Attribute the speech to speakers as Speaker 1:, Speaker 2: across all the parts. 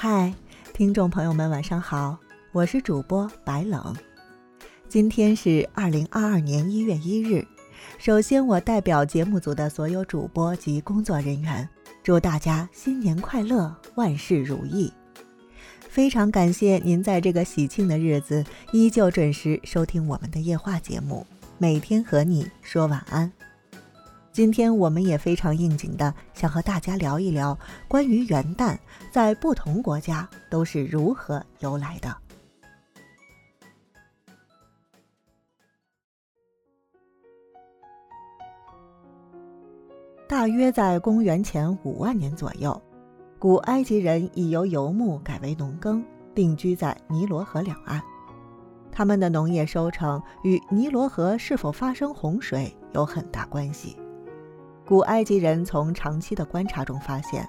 Speaker 1: 嗨，听众朋友们，晚上好，我是主播白冷。今天是二零二二年一月一日。首先，我代表节目组的所有主播及工作人员，祝大家新年快乐，万事如意。非常感谢您在这个喜庆的日子依旧准时收听我们的夜话节目，每天和你说晚安。今天我们也非常应景的想和大家聊一聊关于元旦在不同国家都是如何由来的。大约在公元前五万年左右，古埃及人已由游牧改为农耕，定居在尼罗河两岸。他们的农业收成与尼罗河是否发生洪水有很大关系。古埃及人从长期的观察中发现，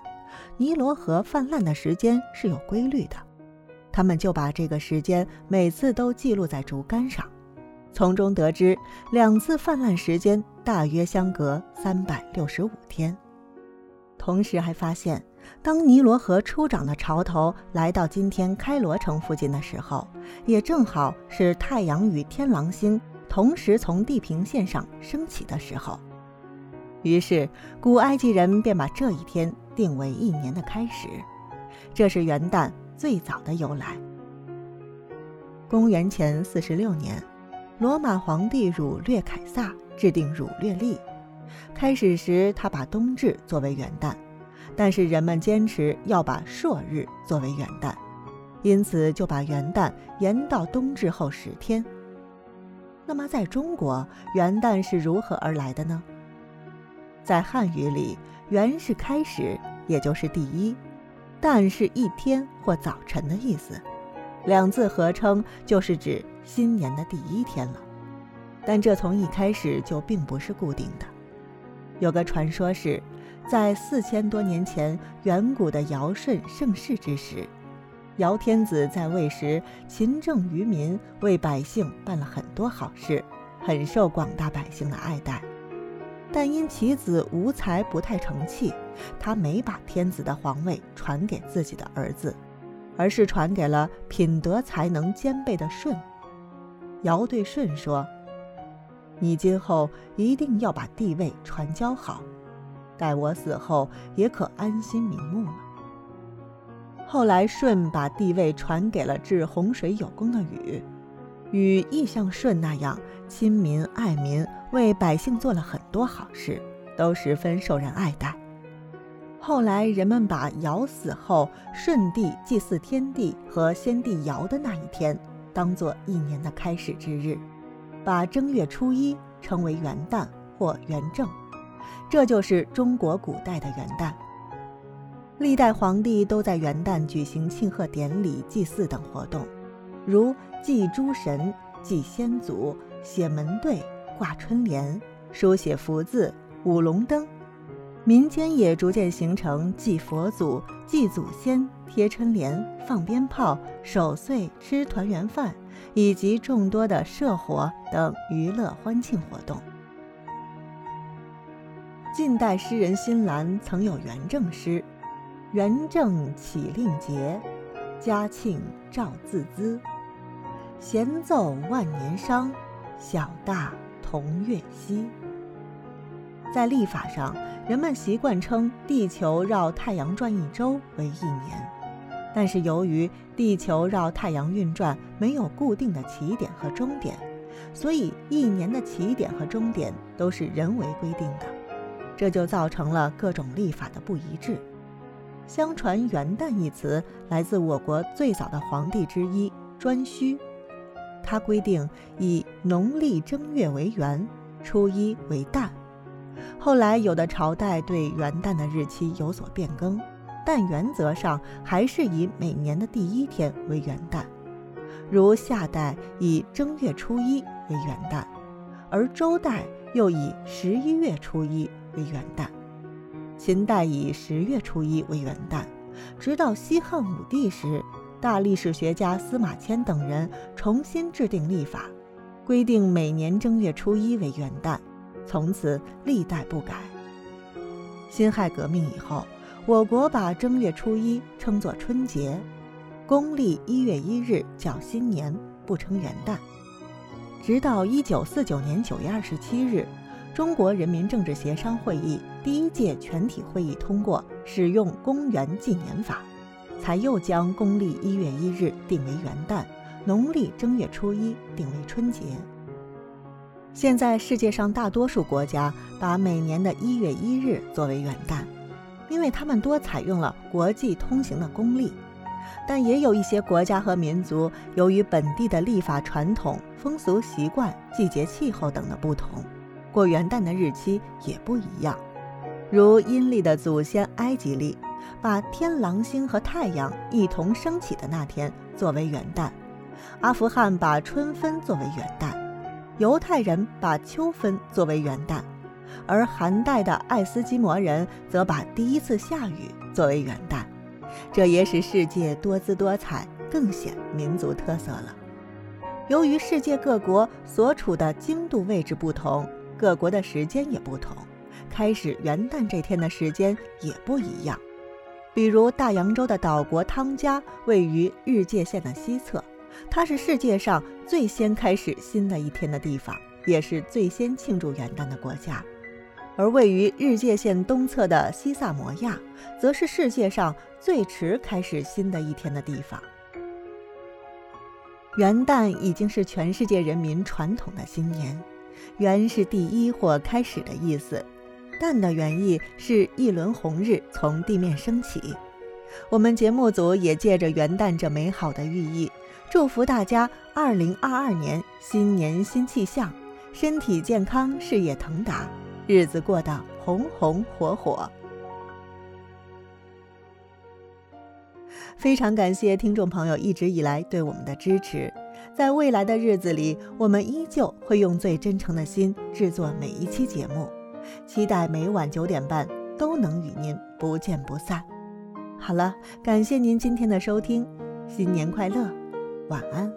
Speaker 1: 尼罗河泛滥的时间是有规律的，他们就把这个时间每次都记录在竹竿上，从中得知两次泛滥时间大约相隔三百六十五天。同时还发现，当尼罗河初涨的潮头来到今天开罗城附近的时候，也正好是太阳与天狼星同时从地平线上升起的时候。于是，古埃及人便把这一天定为一年的开始，这是元旦最早的由来。公元前四十六年，罗马皇帝儒略凯撒制定儒略历，开始时他把冬至作为元旦，但是人们坚持要把朔日作为元旦，因此就把元旦延到冬至后十天。那么，在中国，元旦是如何而来的呢？在汉语里，“元”是开始，也就是第一；“旦”是一天或早晨的意思，两字合称就是指新年的第一天了。但这从一开始就并不是固定的。有个传说是，在四千多年前，远古的尧舜盛世之时，尧天子在位时勤政于民，为百姓办了很多好事，很受广大百姓的爱戴。但因其子无才不太成器，他没把天子的皇位传给自己的儿子，而是传给了品德才能兼备的舜。尧对舜说：“你今后一定要把帝位传教好，待我死后也可安心瞑目了。”后来舜把帝位传给了治洪水有功的禹。禹亦像舜那样亲民爱民，为百姓做了很多好事，都十分受人爱戴。后来人们把尧死后舜帝祭祀天地和先帝尧的那一天当做一年的开始之日，把正月初一称为元旦或元正，这就是中国古代的元旦。历代皇帝都在元旦举行庆贺典礼、祭祀等活动。如祭诸神、祭先祖、写门对、挂春联、书写福字、舞龙灯，民间也逐渐形成祭佛祖、祭祖先、贴春联、放鞭炮、守岁、吃团圆饭，以及众多的社火等娱乐欢庆活动。晋代诗人辛兰曾有元正诗：“元正启令节，嘉庆照自资。”闲奏万年商，小大同月夕。在历法上，人们习惯称地球绕太阳转一周为一年，但是由于地球绕太阳运转没有固定的起点和终点，所以一年的起点和终点都是人为规定的，这就造成了各种历法的不一致。相传“元旦”一词来自我国最早的皇帝之一颛顼。他规定以农历正月为元，初一为旦。后来有的朝代对元旦的日期有所变更，但原则上还是以每年的第一天为元旦。如夏代以正月初一为元旦，而周代又以十一月初一为元旦，秦代以十月初一为元旦，直到西汉武帝时。大历史学家司马迁等人重新制定历法，规定每年正月初一为元旦，从此历代不改。辛亥革命以后，我国把正月初一称作春节，公历一月一日叫新年，不称元旦。直到一九四九年九月二十七日，中国人民政治协商会议第一届全体会议通过使用公元纪年法，才又将公历一月一日定为元旦，农历正月初一定为春节。现在世界上大多数国家把每年的一月一日作为元旦。因为他们多采用了国际通行的公历，但也有一些国家和民族由于本地的历法传统、风俗习惯、季节气候等的不同，过元旦的日期也不一样。如阴历的祖先埃及历，把天狼星和太阳一同升起的那天作为元旦；阿富汗把春分作为元旦；犹太人把秋分作为元旦。而寒带的爱斯基摩人则把第一次下雨作为元旦，这也使世界多姿多彩，更显民族特色了。由于世界各国所处的经度位置不同，各国的时间也不同，开始元旦这天的时间也不一样。比如大洋洲的岛国汤加位于日界线的西侧，它是世界上最先开始新的一天的地方，也是最先庆祝元旦的国家。而位于日界线东侧的西萨摩亚，则是世界上最迟开始新的一天的地方。元旦已经是全世界人民传统的新年，元是第一或开始的意思，蛋的原意是一轮红日从地面升起。我们节目组也借着元旦这美好的寓意，祝福大家2022年新年新气象，身体健康，事业腾达。日子过得红红火火，非常感谢听众朋友一直以来对我们的支持。在未来的日子里，我们依旧会用最真诚的心制作每一期节目，期待每晚九点半都能与您不见不散。好了，感谢您今天的收听，新年快乐，晚安。